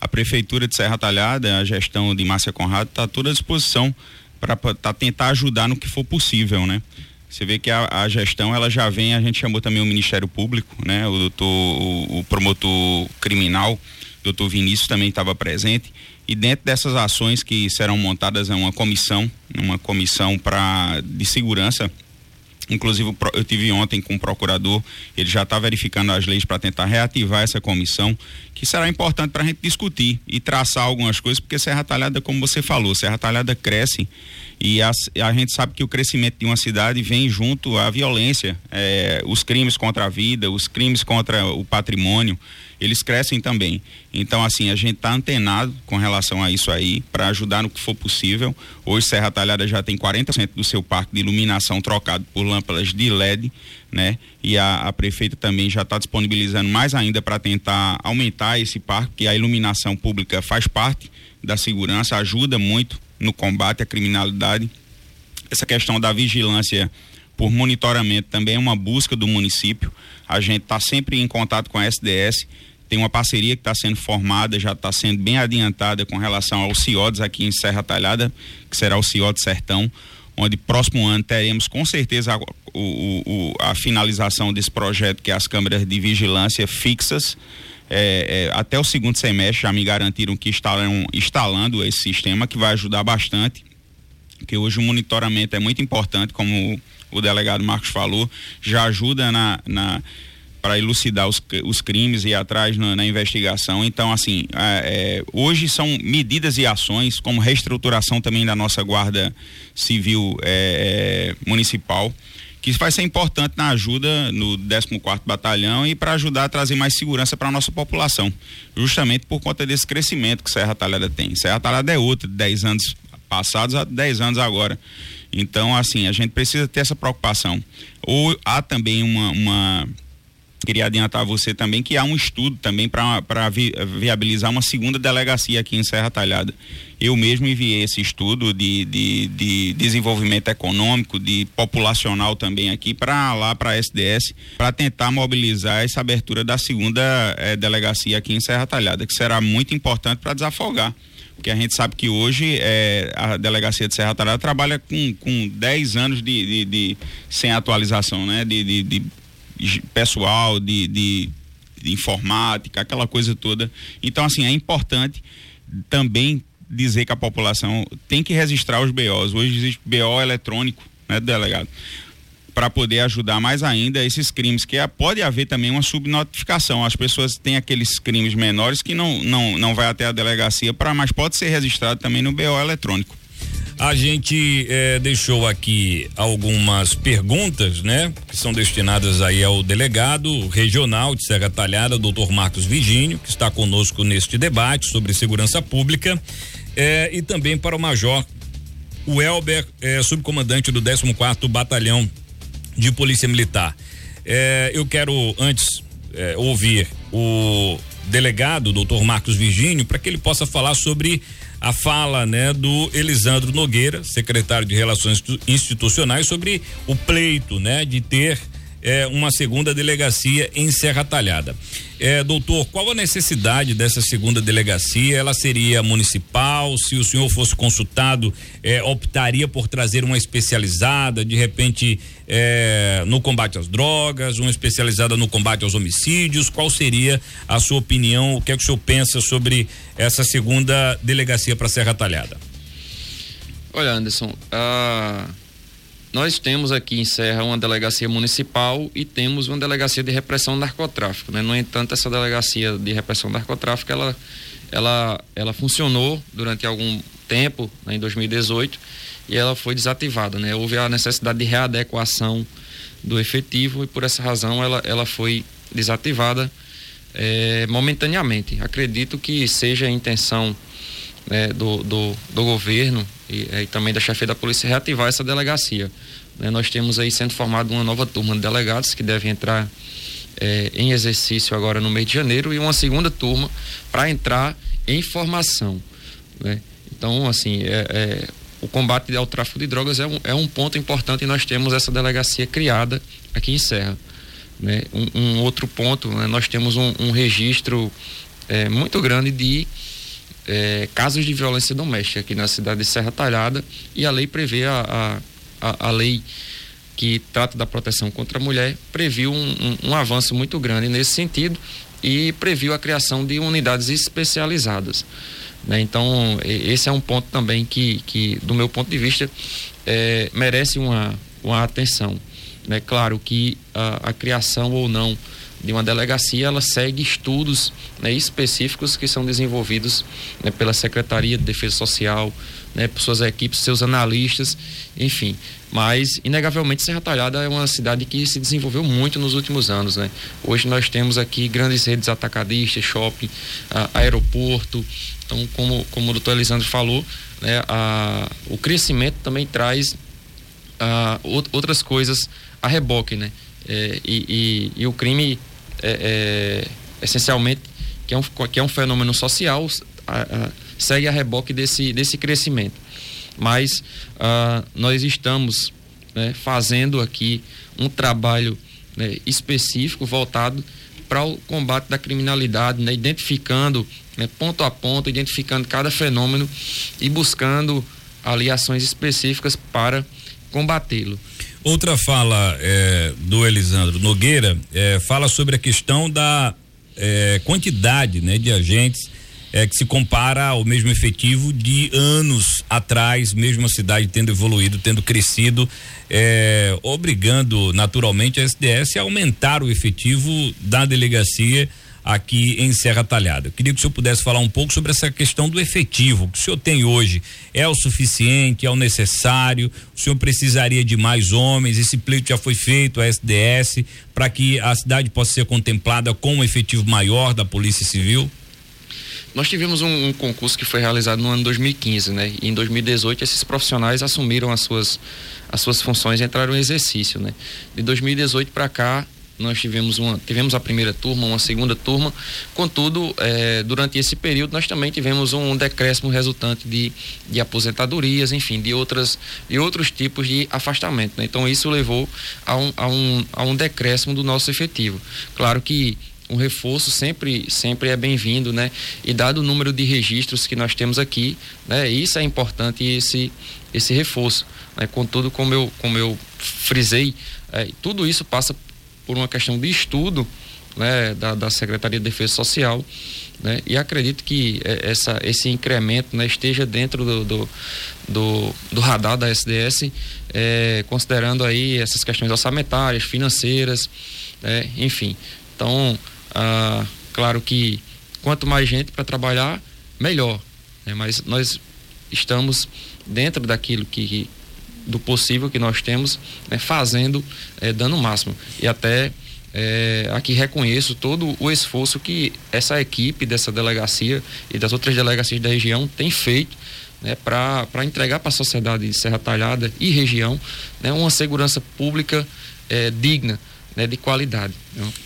A Prefeitura de Serra Talhada, a gestão de Márcia Conrado, está à toda disposição para tá, tentar ajudar no que for possível, né? Você vê que a, a, gestão ela já vem, a gente chamou também o Ministério Público, né? O doutor, o, o promotor criminal, doutor Vinícius também estava presente e dentro dessas ações que serão montadas é uma comissão, uma comissão para de segurança Inclusive, eu tive ontem com o procurador, ele já está verificando as leis para tentar reativar essa comissão, que será importante para a gente discutir e traçar algumas coisas, porque Serra Talhada, como você falou, Serra Talhada cresce e a, a gente sabe que o crescimento de uma cidade vem junto à violência, é, os crimes contra a vida, os crimes contra o patrimônio eles crescem também. Então, assim, a gente está antenado com relação a isso aí, para ajudar no que for possível. Hoje, Serra Talhada já tem 40% do seu parque de iluminação trocado por lâmpadas de LED, né? E a, a prefeita também já está disponibilizando mais ainda para tentar aumentar esse parque, que a iluminação pública faz parte da segurança, ajuda muito no combate à criminalidade. Essa questão da vigilância por monitoramento também é uma busca do município. A gente está sempre em contato com a SDS tem uma parceria que está sendo formada, já está sendo bem adiantada com relação ao CIODES aqui em Serra Talhada, que será o CIODES Sertão, onde próximo ano teremos com certeza a, o, o, a finalização desse projeto, que é as câmeras de vigilância fixas. É, é, até o segundo semestre já me garantiram que estarão instalando esse sistema, que vai ajudar bastante, porque hoje o monitoramento é muito importante, como o, o delegado Marcos falou, já ajuda na, na para elucidar os, os crimes e atrás na, na investigação. Então, assim, é, hoje são medidas e ações, como reestruturação também da nossa Guarda Civil é, é Municipal, que vai ser importante na ajuda no 14 Batalhão e para ajudar a trazer mais segurança para a nossa população, justamente por conta desse crescimento que Serra Talhada tem. Serra Talhada é outra, de 10 anos passados a 10 anos agora. Então, assim, a gente precisa ter essa preocupação. Ou há também uma, uma queria adiantar a você também que há um estudo também para vi, viabilizar uma segunda delegacia aqui em Serra Talhada. Eu mesmo enviei esse estudo de, de, de desenvolvimento econômico, de populacional também aqui para lá para a SDS, para tentar mobilizar essa abertura da segunda eh, delegacia aqui em Serra Talhada, que será muito importante para desafogar porque a gente sabe que hoje é, a delegacia de Serra Talhada trabalha com, com 10 anos de, de, de, sem atualização, né? De, de, de pessoal, de, de, de informática, aquela coisa toda. Então, assim, é importante também dizer que a população tem que registrar os BOs. Hoje existe BO eletrônico, né, delegado? Para poder ajudar mais ainda esses crimes, que é, pode haver também uma subnotificação. As pessoas têm aqueles crimes menores que não, não, não vai até a delegacia, para mas pode ser registrado também no BO eletrônico. A gente eh, deixou aqui algumas perguntas, né? Que são destinadas aí ao delegado regional de Serra Talhada, doutor Marcos Virgínio, que está conosco neste debate sobre segurança pública, eh, e também para o Major o Elber, eh, subcomandante do 14 Batalhão de Polícia Militar. eu quero antes ouvir o delegado, doutor Marcos Virgínio, para que ele possa falar sobre a fala né, do Elisandro Nogueira, secretário de Relações Institucionais, sobre o pleito né, de ter é, uma segunda delegacia em Serra Talhada. É, doutor, qual a necessidade dessa segunda delegacia? Ela seria municipal? Se o senhor fosse consultado, é, optaria por trazer uma especializada, de repente, é, no combate às drogas, uma especializada no combate aos homicídios? Qual seria a sua opinião? O que é que o senhor pensa sobre essa segunda delegacia para Serra Talhada? Olha, Anderson, a. Uh nós temos aqui em Serra uma delegacia municipal e temos uma delegacia de repressão ao narcotráfico. Né? No entanto, essa delegacia de repressão ao narcotráfico ela, ela, ela funcionou durante algum tempo, né, em 2018, e ela foi desativada. Né? Houve a necessidade de readequação do efetivo e por essa razão ela, ela foi desativada é, momentaneamente. Acredito que seja a intenção né, do, do, do governo e, e, também da chefia da polícia reativar essa delegacia. Né, nós temos aí sendo formada uma nova turma de delegados que deve entrar é, em exercício agora no mês de janeiro e uma segunda turma para entrar em formação. Né? Então, assim, é, é, o combate ao tráfico de drogas é um, é um ponto importante e nós temos essa delegacia criada aqui em Serra. Né? Um, um outro ponto, né? nós temos um, um registro é, muito grande de é, casos de violência doméstica aqui na cidade de Serra Talhada e a lei prevê a, a, a lei que trata da proteção contra a mulher previu um, um, um, avanço muito grande nesse sentido e previu a criação de unidades especializadas. Né? Então, esse é um ponto também que, que do meu ponto de vista, é, merece uma, uma atenção. Né? Claro que a, a criação ou não de uma delegacia, ela segue estudos né, específicos que são desenvolvidos né, pela Secretaria de Defesa Social, né, por suas equipes, seus analistas, enfim. Mas, inegavelmente, Serra Talhada é uma cidade que se desenvolveu muito nos últimos anos. Né? Hoje nós temos aqui grandes redes atacadistas, shopping, a, aeroporto. Então, como, como o doutor Elisandro falou, né, a, o crescimento também traz a, outras coisas a reboque. Né? É, e, e, e, o crime, é, é, essencialmente, que é, um, que é um fenômeno social, a, segue a reboque desse, desse crescimento. Mas uh, nós estamos né, fazendo aqui um trabalho né, específico voltado para o combate da criminalidade, né, identificando né, ponto a ponto, identificando cada fenômeno e buscando ali ações específicas para combatê-lo. Outra fala é, do Elisandro Nogueira é, fala sobre a questão da é, quantidade né, de agentes é, que se compara ao mesmo efetivo de anos atrás, mesmo a cidade tendo evoluído, tendo crescido, é, obrigando naturalmente a SDS a aumentar o efetivo da delegacia aqui em Serra Talhada. Eu queria que o senhor pudesse falar um pouco sobre essa questão do efetivo que o senhor tem hoje. É o suficiente? É o necessário? O senhor precisaria de mais homens? Esse pleito já foi feito, a SDS, para que a cidade possa ser contemplada com um efetivo maior da Polícia Civil? Nós tivemos um, um, concurso que foi realizado no ano 2015, né? E em 2018 esses profissionais assumiram as suas as suas funções e entraram em exercício, né? De 2018 para cá nós tivemos uma tivemos a primeira turma, uma segunda turma. Contudo, eh, durante esse período nós também tivemos um decréscimo resultante de, de aposentadorias, enfim, de outras de outros tipos de afastamento. Né? Então isso levou a um, a um a um decréscimo do nosso efetivo. Claro que um reforço sempre sempre é bem-vindo, né? E dado o número de registros que nós temos aqui, né? Isso é importante esse esse reforço, né? Contudo, como eu como eu frisei, é, tudo isso passa por uma questão de estudo, né? Da, da Secretaria de Defesa Social, né? E acredito que é, essa esse incremento, né? Esteja dentro do, do do, do radar da SDS, é, considerando aí essas questões orçamentárias, financeiras, é, enfim. Então, ah, claro que quanto mais gente para trabalhar, melhor. Né? Mas nós estamos dentro daquilo que do possível que nós temos, né? fazendo, eh, dando o máximo. E até eh, aqui reconheço todo o esforço que essa equipe dessa delegacia e das outras delegacias da região tem feito né, para entregar para a sociedade de Serra Talhada e região né, uma segurança pública eh, digna né, de qualidade.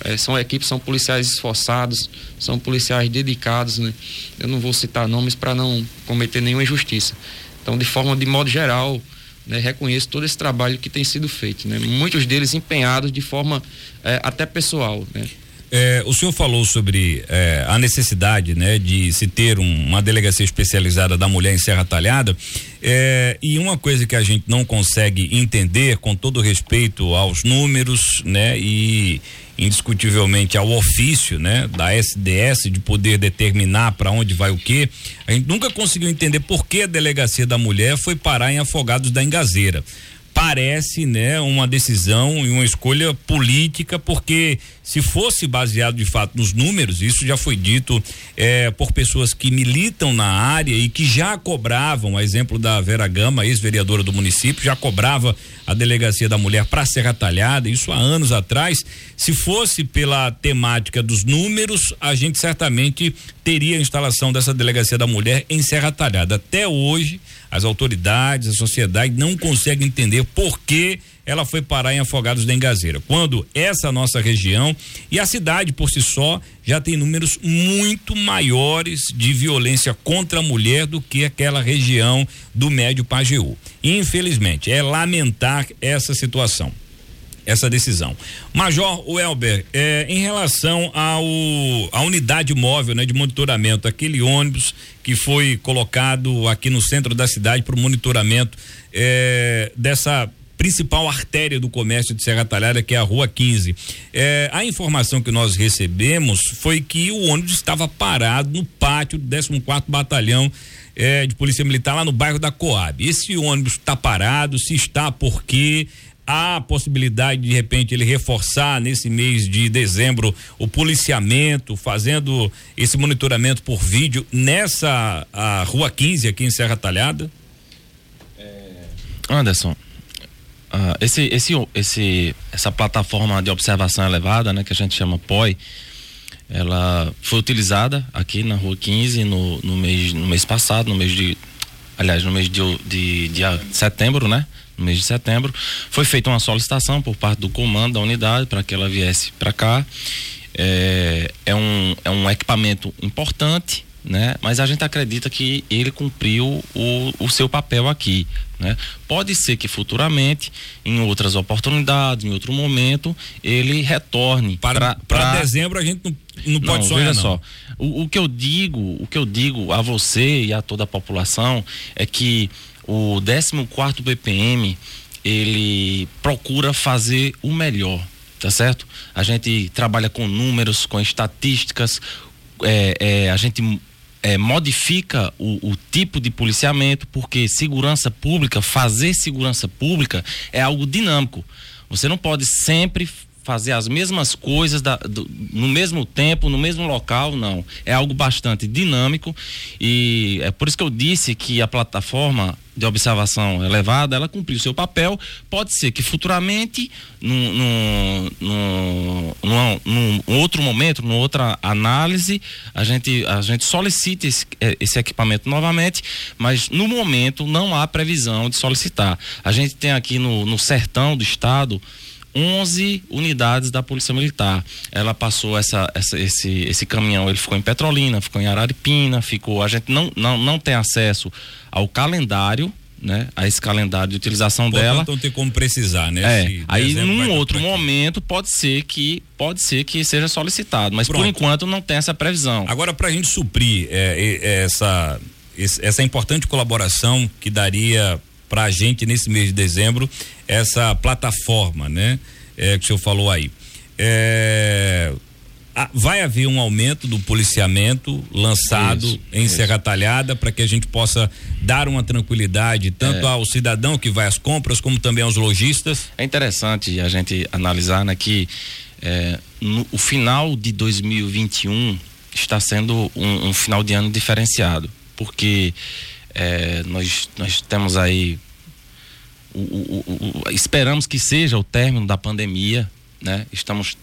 É, são equipes, são policiais esforçados, são policiais dedicados. Né? Eu não vou citar nomes para não cometer nenhuma injustiça. Então, de forma, de modo geral, né, reconheço todo esse trabalho que tem sido feito. Né? Muitos deles empenhados de forma é, até pessoal. Né? É, o senhor falou sobre é, a necessidade né, de se ter um, uma delegacia especializada da mulher em Serra Talhada. É, e uma coisa que a gente não consegue entender, com todo respeito aos números, né, e indiscutivelmente ao ofício, né, da SDS de poder determinar para onde vai o quê, a gente nunca conseguiu entender por que a delegacia da mulher foi parar em Afogados da Engazeira. Parece, né, uma decisão e uma escolha política, porque se fosse baseado de fato nos números, isso já foi dito eh, por pessoas que militam na área e que já cobravam, a exemplo da Vera Gama, ex-vereadora do município, já cobrava a delegacia da mulher para Serra Talhada, isso há anos atrás. Se fosse pela temática dos números, a gente certamente teria a instalação dessa delegacia da mulher em Serra Talhada. Até hoje, as autoridades, a sociedade não conseguem entender por que ela foi parar em Afogados da Engazeira. Quando essa nossa região e a cidade por si só já tem números muito maiores de violência contra a mulher do que aquela região do Médio Pajeú. Infelizmente, é lamentar essa situação essa decisão. Major Welber, eh, em relação ao a unidade móvel, né, de monitoramento, aquele ônibus que foi colocado aqui no centro da cidade para o monitoramento eh, dessa principal artéria do comércio de Serra Talhada, que é a Rua 15. Eh, a informação que nós recebemos foi que o ônibus estava parado no pátio do 14 Batalhão de Polícia Militar lá no bairro da Coab. Esse ônibus está parado, se está por quê? há possibilidade de, de repente ele reforçar nesse mês de dezembro o policiamento, fazendo esse monitoramento por vídeo nessa a Rua 15 aqui em Serra Talhada? É... Anderson, uh, esse, esse, esse, essa plataforma de observação elevada, né, que a gente chama POI, ela foi utilizada aqui na Rua 15 no, no, mês, no mês passado, no mês de. Aliás, no mês de, de, de setembro, né? No mês de setembro. Foi feita uma solicitação por parte do comando da unidade para que ela viesse para cá. É, é, um, é um equipamento importante, né? Mas a gente acredita que ele cumpriu o, o seu papel aqui, né? Pode ser que futuramente, em outras oportunidades, em outro momento, ele retorne para para dezembro a gente não, não pode não, sonhar veja não. só. O, o que eu digo, o que eu digo a você e a toda a população é que o 14 quarto BPM ele procura fazer o melhor, tá certo? A gente trabalha com números, com estatísticas, é, é, a gente é, modifica o, o, tipo de policiamento, porque segurança pública, fazer segurança pública é algo dinâmico. Você não pode sempre fazer as mesmas coisas da, do, no mesmo tempo, no mesmo local, não. É algo bastante dinâmico e é por isso que eu disse que a plataforma de observação elevada, ela cumpriu seu papel. Pode ser que futuramente, num, num, num, num, outro momento, numa outra análise, a gente, a gente solicite esse, é, esse equipamento novamente, mas no momento não há previsão de solicitar. A gente tem aqui no, no sertão do estado 11 unidades da Polícia Militar. Ela passou essa, essa, esse, esse caminhão, ele ficou em Petrolina, ficou em Araripina, ficou. A gente não, não, não tem acesso ao calendário. Né, a esse calendário de utilização Portanto, dela. Não tem como precisar, né? É, aí num outro momento pode ser que pode ser que seja solicitado, mas Pronto. por enquanto não tem essa previsão. Agora para a gente suprir é, é, essa essa importante colaboração que daria para a gente nesse mês de dezembro essa plataforma, né? É, que o senhor falou aí. É, vai haver um aumento do policiamento lançado isso, em isso. Serra Talhada para que a gente possa dar uma tranquilidade tanto é. ao cidadão que vai às compras como também aos lojistas. É interessante a gente analisar né, que é, no, o final de 2021 está sendo um, um final de ano diferenciado porque é, nós, nós temos aí. O, o, o, esperamos que seja o término da pandemia, né? Estamos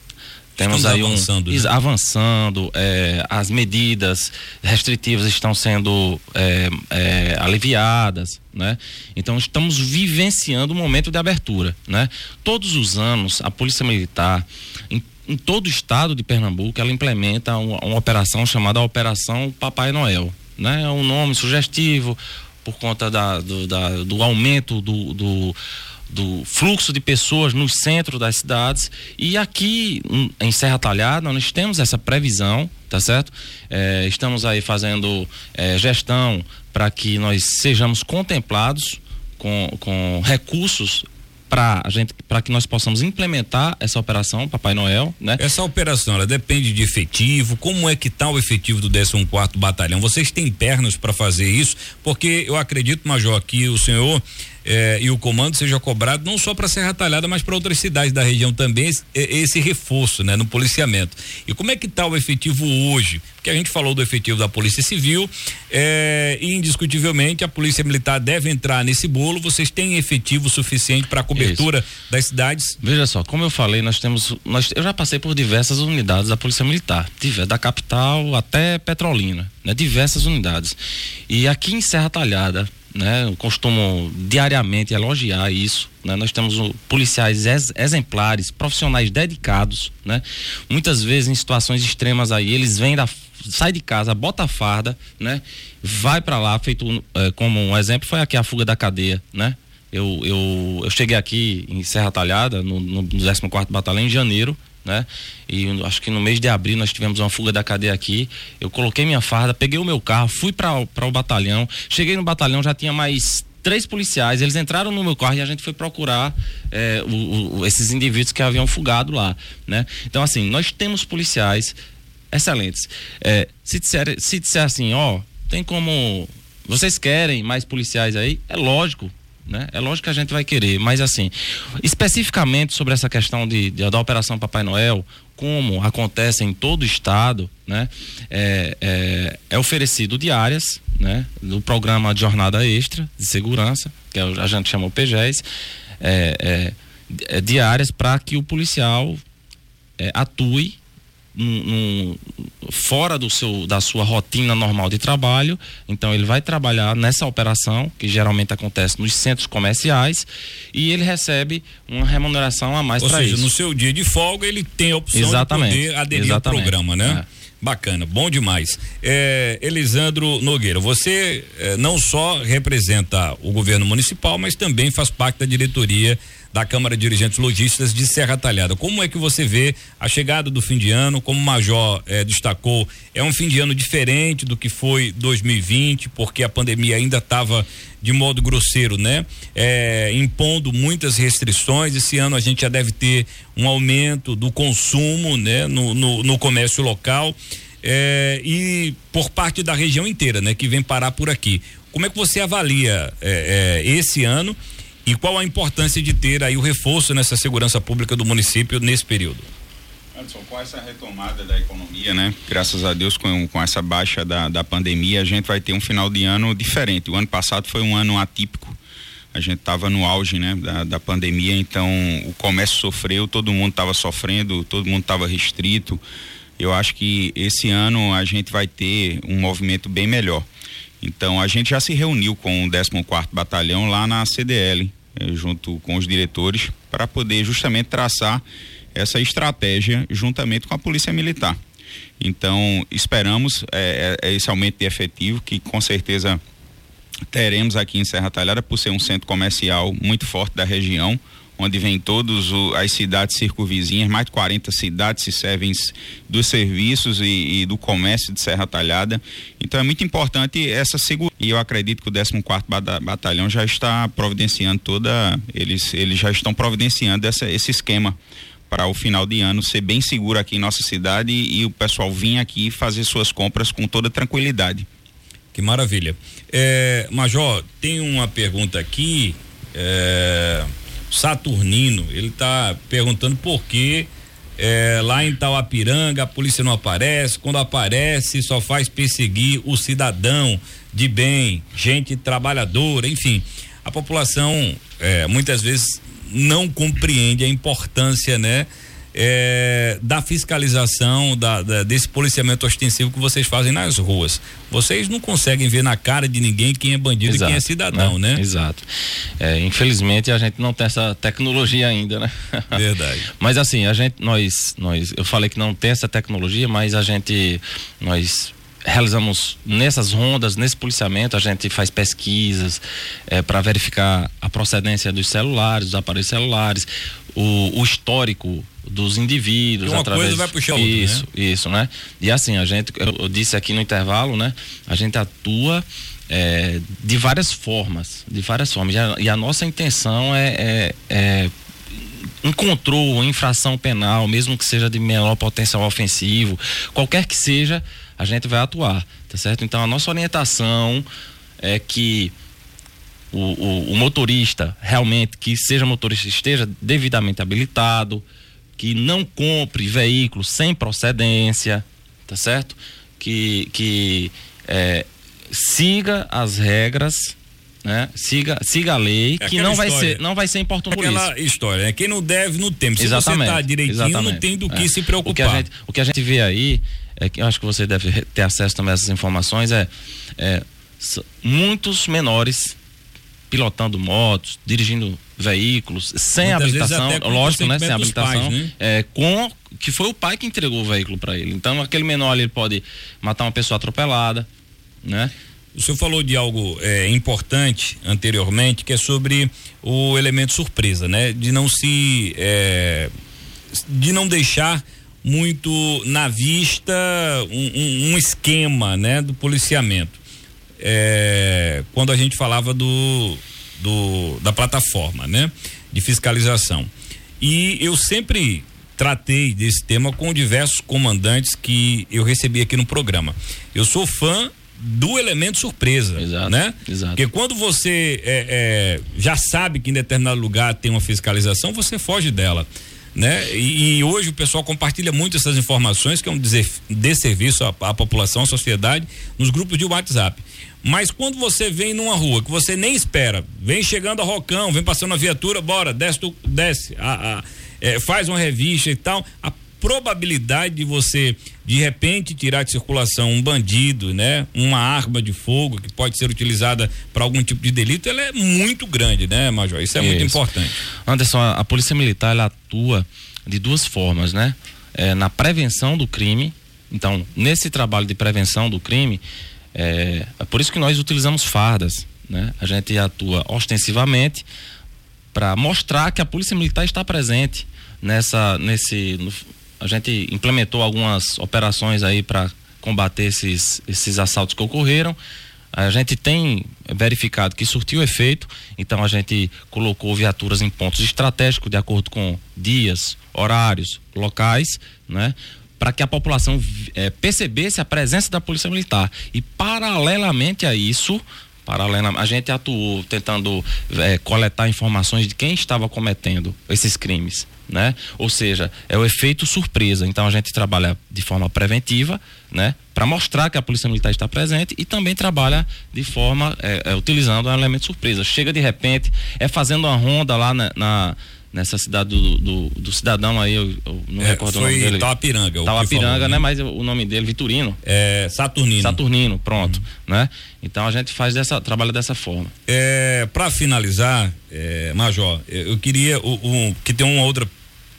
temos Estamos aí avançando, um, né? avançando é, as medidas restritivas estão sendo é, é, aliviadas, né? Então estamos vivenciando um momento de abertura, né? Todos os anos a Polícia Militar em, em todo o estado de Pernambuco ela implementa uma operação chamada Operação Papai Noel, né? É um nome sugestivo por conta da, do, da, do aumento do, do, do, fluxo de pessoas no centro das cidades. E aqui em Serra Talhada nós temos essa previsão, tá certo? É, estamos aí fazendo é, gestão para que nós sejamos contemplados com, com recursos para gente para que nós possamos implementar essa operação Papai Noel, né? Essa operação ela depende de efetivo. Como é que está o efetivo do 14 quarto batalhão? Vocês têm pernas para fazer isso? Porque eu acredito, Major, que o senhor eh, e o comando seja cobrado não só para Serra Talhada, mas para outras cidades da região também esse, esse, reforço, né, no policiamento. E como é que está o efetivo hoje? Porque a gente falou do efetivo da Polícia Civil, eh, e indiscutivelmente a Polícia Militar deve entrar nesse bolo. Vocês têm efetivo suficiente para a cobertura Isso. das cidades? Veja só, como eu falei, nós temos, nós, eu já passei por diversas unidades da Polícia Militar, da capital até Petrolina, né, diversas unidades. E aqui em Serra Talhada né? Eu costumo diariamente elogiar isso, né? Nós temos policiais ex exemplares, profissionais dedicados, né? Muitas vezes em situações extremas aí, eles vêm da sai de casa, bota a farda, né? Vai para lá, feito é, como um exemplo foi aqui a fuga da cadeia, né? Eu, eu, eu cheguei aqui em Serra Talhada, no, no 14 Batalhão, em janeiro, né? E acho que no mês de abril nós tivemos uma fuga da cadeia aqui. Eu coloquei minha farda, peguei o meu carro, fui para o batalhão. Cheguei no batalhão, já tinha mais três policiais. Eles entraram no meu carro e a gente foi procurar é, o, o, esses indivíduos que haviam fugado lá, né? Então, assim, nós temos policiais excelentes. É, se, disser, se disser assim, ó, tem como. Vocês querem mais policiais aí? É lógico né? É lógico que a gente vai querer, mas assim, especificamente sobre essa questão de, de da Operação Papai Noel, como acontece em todo o estado, né? É, é, é oferecido diárias, né? Do programa de jornada extra de segurança, que é a gente chama o PGES, é, é, é diárias para que o policial é, atue num, fora do seu, da sua rotina normal de trabalho. Então ele vai trabalhar nessa operação, que geralmente acontece nos centros comerciais, e ele recebe uma remuneração a mais para isso. Ou seja, no seu dia de folga ele tem a opção Exatamente. de poder aderir Exatamente. ao programa, né? É. Bacana, bom demais. É, Elisandro Nogueira, você é, não só representa o governo municipal, mas também faz parte da diretoria da Câmara de Dirigentes Logistas de Serra Talhada. Como é que você vê a chegada do fim de ano? Como o Major eh, destacou, é um fim de ano diferente do que foi 2020, porque a pandemia ainda estava de modo grosseiro, né? É, impondo muitas restrições. Esse ano a gente já deve ter um aumento do consumo, né? No, no, no comércio local. É, e por parte da região inteira, né? Que vem parar por aqui. Como é que você avalia é, esse ano e qual a importância de ter aí o reforço nessa segurança pública do município nesse período? Anderson, com essa retomada da economia, né? Graças a Deus, com, com essa baixa da, da pandemia, a gente vai ter um final de ano diferente. O ano passado foi um ano atípico. A gente estava no auge, né? Da, da pandemia, então o comércio sofreu, todo mundo estava sofrendo, todo mundo estava restrito. Eu acho que esse ano a gente vai ter um movimento bem melhor. Então a gente já se reuniu com o 14 quarto Batalhão lá na CDL, junto com os diretores, para poder justamente traçar essa estratégia juntamente com a Polícia Militar. Então, esperamos é, esse aumento de efetivo que com certeza teremos aqui em Serra Talhada, por ser um centro comercial muito forte da região onde vem todas as cidades circunvizinhas, mais de 40 cidades se servem dos serviços e, e, do comércio de Serra Talhada. Então é muito importante essa segurança. E eu acredito que o 14 Batalhão já está providenciando toda, eles, eles já estão providenciando essa, esse esquema para o final de ano ser bem seguro aqui em nossa cidade e, e o pessoal vir aqui fazer suas compras com toda tranquilidade. Que maravilha. É, Major, tem uma pergunta aqui. É Saturnino, ele está perguntando por que é, lá em Tauapiranga a polícia não aparece, quando aparece só faz perseguir o cidadão de bem, gente trabalhadora, enfim. A população é, muitas vezes não compreende a importância, né? É, da fiscalização, da, da, desse policiamento ostensivo que vocês fazem nas ruas. Vocês não conseguem ver na cara de ninguém quem é bandido Exato, e quem é cidadão, né? né? Exato. É, infelizmente a gente não tem essa tecnologia ainda, né? <laughs> Verdade. mas assim, a gente, nós, nós, eu falei que não tem essa tecnologia, mas a gente, nós realizamos nessas rondas, nesse policiamento, a gente faz pesquisas é, para verificar a procedência dos celulares, dos aparelhos celulares, o, o histórico dos indivíduos. Uma através... coisa vai puxar outra, Isso, né? isso, né? E assim, a gente, eu disse aqui no intervalo, né? A gente atua é, de várias formas, de várias formas. E a, e a nossa intenção é, é, é encontrou infração penal, mesmo que seja de menor potencial ofensivo, qualquer que seja, a gente vai atuar, tá certo? Então a nossa orientação é que o, o, o motorista realmente que seja motorista esteja devidamente habilitado, que não compre veículos sem procedência, tá certo? Que, que é, siga as regras, né? Siga, siga a lei, é que não vai ser, não vai ser importante por isso. Aquela história, né? Quem não deve não tem. Se exatamente, você tá direitinho, exatamente. não tem do que é. se preocupar. O que, a gente, o que a gente vê aí, é que eu acho que você deve ter acesso também a essas informações, é, é muitos menores pilotando motos, dirigindo veículos, sem Muitas habilitação, lógico, né? Sem habilitação, pais, né? é, com que foi o pai que entregou o veículo para ele. Então aquele menor ali, pode matar uma pessoa atropelada, né? O senhor falou de algo é, importante anteriormente, que é sobre o elemento surpresa, né? De não se, é, de não deixar muito na vista um, um, um esquema, né? Do policiamento é, quando a gente falava do, do, da plataforma, né? De fiscalização. E eu sempre tratei desse tema com diversos comandantes que eu recebi aqui no programa. Eu sou fã do elemento surpresa, Exato. né? Exato. Porque quando você é, é, já sabe que em determinado lugar tem uma fiscalização, você foge dela né? E, e, hoje o pessoal compartilha muito essas informações, que é um desserviço à, à população, à sociedade, nos grupos de WhatsApp. Mas quando você vem numa rua que você nem espera, vem chegando a Rocão, vem passando a viatura, bora, desce, desce a, a, é, faz uma revista e tal, a probabilidade de você de repente tirar de circulação um bandido, né, uma arma de fogo que pode ser utilizada para algum tipo de delito, ela é muito grande, né, Major? Isso é muito importante. Anderson, a, a Polícia Militar ela atua de duas formas, né? É, na prevenção do crime. Então, nesse trabalho de prevenção do crime, é, é por isso que nós utilizamos fardas, né? A gente atua ostensivamente para mostrar que a Polícia Militar está presente nessa nesse no, a gente implementou algumas operações aí para combater esses, esses assaltos que ocorreram. A gente tem verificado que surtiu efeito, então a gente colocou viaturas em pontos estratégicos de acordo com dias, horários, locais, né? Para que a população é, percebesse a presença da Polícia Militar. E paralelamente a isso, paralelamente, a gente atuou tentando é, coletar informações de quem estava cometendo esses crimes né? Ou seja, é o efeito surpresa. Então a gente trabalha de forma preventiva, né? Para mostrar que a polícia militar está presente e também trabalha de forma é, é, utilizando um elemento surpresa. Chega de repente, é fazendo uma ronda lá na, na nessa cidade do, do, do, cidadão aí, eu, eu não é, recordo o nome dele. Tauapiranga. Tauapiranga, né? Mas o nome dele, Vitorino. É, Saturnino. Saturnino, pronto, uhum. né? Então a gente faz dessa, trabalha dessa forma. É, para finalizar, é, Major, eu queria o, o, que tem uma outra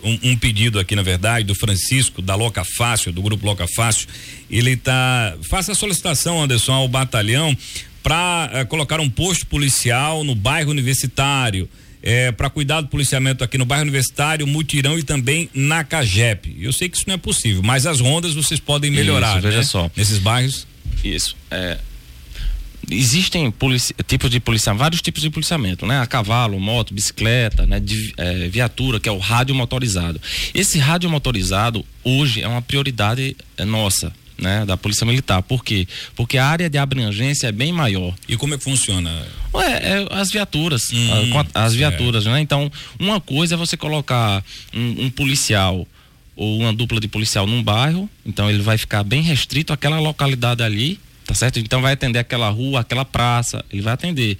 um, um, pedido aqui, na verdade, do Francisco, da Loca Fácil, do grupo Loca Fácil. Ele tá. Faça a solicitação, Anderson, ao batalhão para eh, colocar um posto policial no bairro universitário. É, para cuidar do policiamento aqui no bairro Universitário, Mutirão e também na Cagep. Eu sei que isso não é possível, mas as rondas vocês podem melhorar. Isso, veja né? só. Nesses bairros. Isso. É, existem tipos de policiamento, vários tipos de policiamento, né? A cavalo, moto, bicicleta, né? De, é, viatura, que é o rádio motorizado. Esse rádio motorizado hoje é uma prioridade é, nossa. Né, da Polícia Militar. Por quê? Porque a área de abrangência é bem maior. E como é que funciona? Ué, é, as viaturas. Hum, as viaturas, né? Então, uma coisa é você colocar um, um policial ou uma dupla de policial num bairro, então ele vai ficar bem restrito àquela localidade ali tá certo? Então vai atender aquela rua, aquela praça, ele vai atender.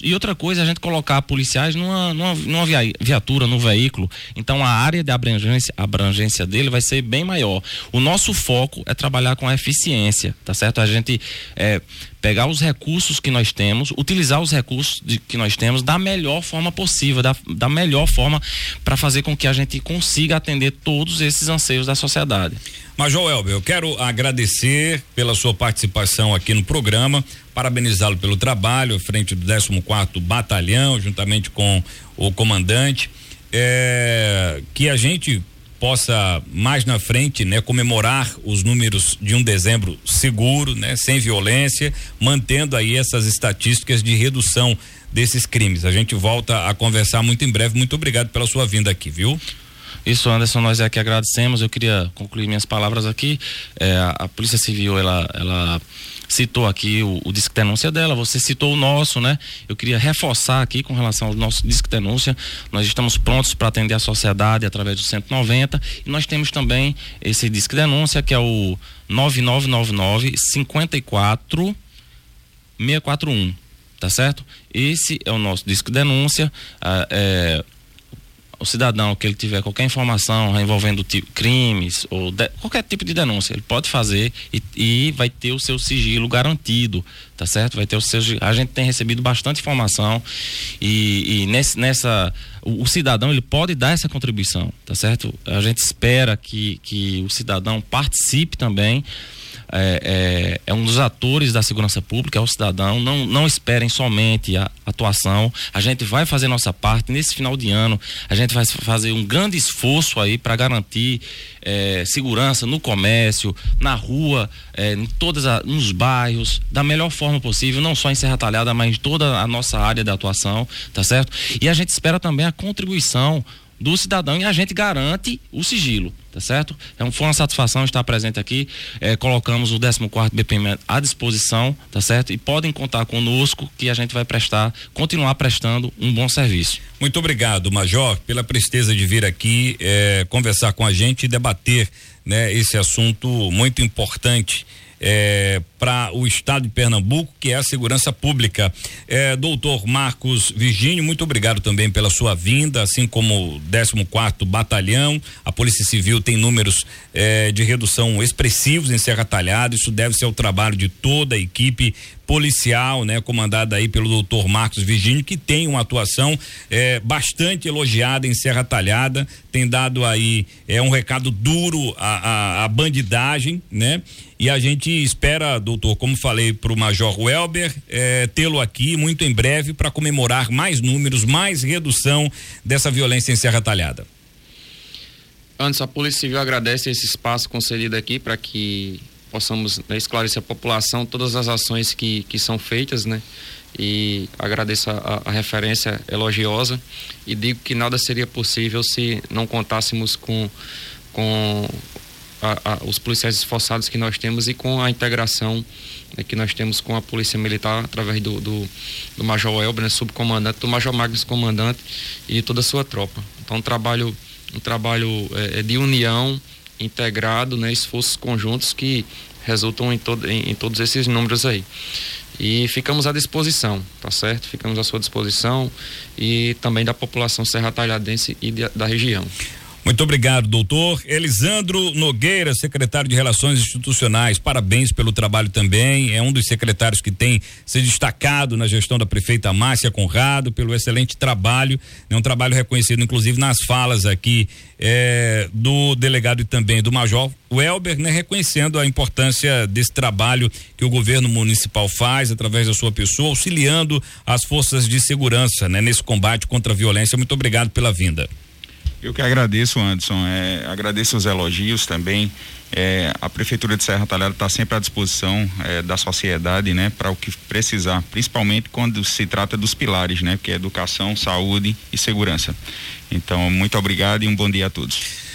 E outra coisa, a gente colocar policiais numa, numa, numa viatura, no veículo, então a área de abrangência, abrangência dele vai ser bem maior. O nosso foco é trabalhar com a eficiência, tá certo? A gente é, pegar os recursos que nós temos, utilizar os recursos de, que nós temos da melhor forma possível, da, da melhor forma para fazer com que a gente consiga atender todos esses anseios da sociedade. Major Elber, eu quero agradecer pela sua participação aqui no programa, parabenizá-lo pelo trabalho frente do 14 Batalhão, juntamente com o comandante. É, que a gente possa mais na frente, né, comemorar os números de um dezembro seguro, né, sem violência, mantendo aí essas estatísticas de redução desses crimes. A gente volta a conversar muito em breve. Muito obrigado pela sua vinda aqui, viu? Isso, Anderson, nós é que agradecemos. Eu queria concluir minhas palavras aqui. É, a, Polícia Civil, ela, ela citou aqui o, o denúncia dela, você citou o nosso, né? Eu queria reforçar aqui com relação ao nosso disque denúncia. Nós estamos prontos para atender a sociedade através do 190 e nós temos também esse disque denúncia que é o 9999 54 641, tá certo? Esse é o nosso disque denúncia. Ah, é, o cidadão que ele tiver qualquer informação envolvendo crimes ou de, qualquer tipo de denúncia, ele pode fazer e, e, vai ter o seu sigilo garantido, tá certo? Vai ter o seu a gente tem recebido bastante informação e, e nesse, nessa o, o, cidadão ele pode dar essa contribuição, tá certo? A gente espera que, que o cidadão participe também é, é, é, um dos atores da segurança pública, é o cidadão. Não, não esperem somente a atuação. A gente vai fazer nossa parte nesse final de ano. A gente vai fazer um grande esforço aí para garantir é, segurança no comércio, na rua, é, em todas a, nos bairros, da melhor forma possível, não só em Serra Talhada, mas em toda a nossa área de atuação, tá certo? E a gente espera também a contribuição do cidadão e a gente garante o sigilo, tá certo? É foi uma satisfação estar presente aqui. É, colocamos o 14 BPM à disposição, tá certo? E podem contar conosco que a gente vai prestar, continuar prestando um bom serviço. Muito obrigado, Major, pela presteza de vir aqui é, conversar com a gente e debater né, esse assunto muito importante é, para o estado de Pernambuco, que é a segurança pública. É, doutor Marcos Virgínio, muito obrigado também pela sua vinda, assim como o 14 Batalhão. A Polícia Civil tem números é, de redução expressivos em Serra Talhada. Isso deve ser o trabalho de toda a equipe policial, né, comandada aí pelo doutor Marcos Virgínio, que tem uma atuação é, bastante elogiada em Serra Talhada, tem dado aí é um recado duro à, à, à bandidagem, né? E a gente espera, doutor, como falei para o Major Welber, é, tê-lo aqui muito em breve para comemorar mais números, mais redução dessa violência em Serra Talhada. Antes, a Polícia Civil agradece esse espaço concedido aqui para que possamos né, esclarecer a população todas as ações que, que são feitas, né? E agradeço a, a, referência elogiosa e digo que nada seria possível se não contássemos com, com a, a, os policiais esforçados que nós temos e com a integração né, que nós temos com a Polícia Militar através do, do, do Major Elber, né, subcomandante, do Major Magnus, comandante e de toda a sua tropa. Então, um trabalho, um trabalho é, de união integrado, né, esforços conjuntos que resultam em, todo, em, em todos esses números aí. E ficamos à disposição, tá certo? Ficamos à sua disposição e também da população serra talhadense e de, da região. Muito obrigado, doutor. Elisandro Nogueira, secretário de Relações Institucionais, parabéns pelo trabalho também. É um dos secretários que tem se destacado na gestão da prefeita Márcia Conrado pelo excelente trabalho. É um trabalho reconhecido, inclusive, nas falas aqui é, do delegado e também do Major Welber, né, reconhecendo a importância desse trabalho que o governo municipal faz através da sua pessoa, auxiliando as forças de segurança né, nesse combate contra a violência. Muito obrigado pela vinda. Eu que agradeço, Anderson. É, agradeço os elogios também. É, a Prefeitura de Serra Talhada está sempre à disposição é, da sociedade, né, para o que precisar, principalmente quando se trata dos pilares, né, que é educação, saúde e segurança. Então, muito obrigado e um bom dia a todos.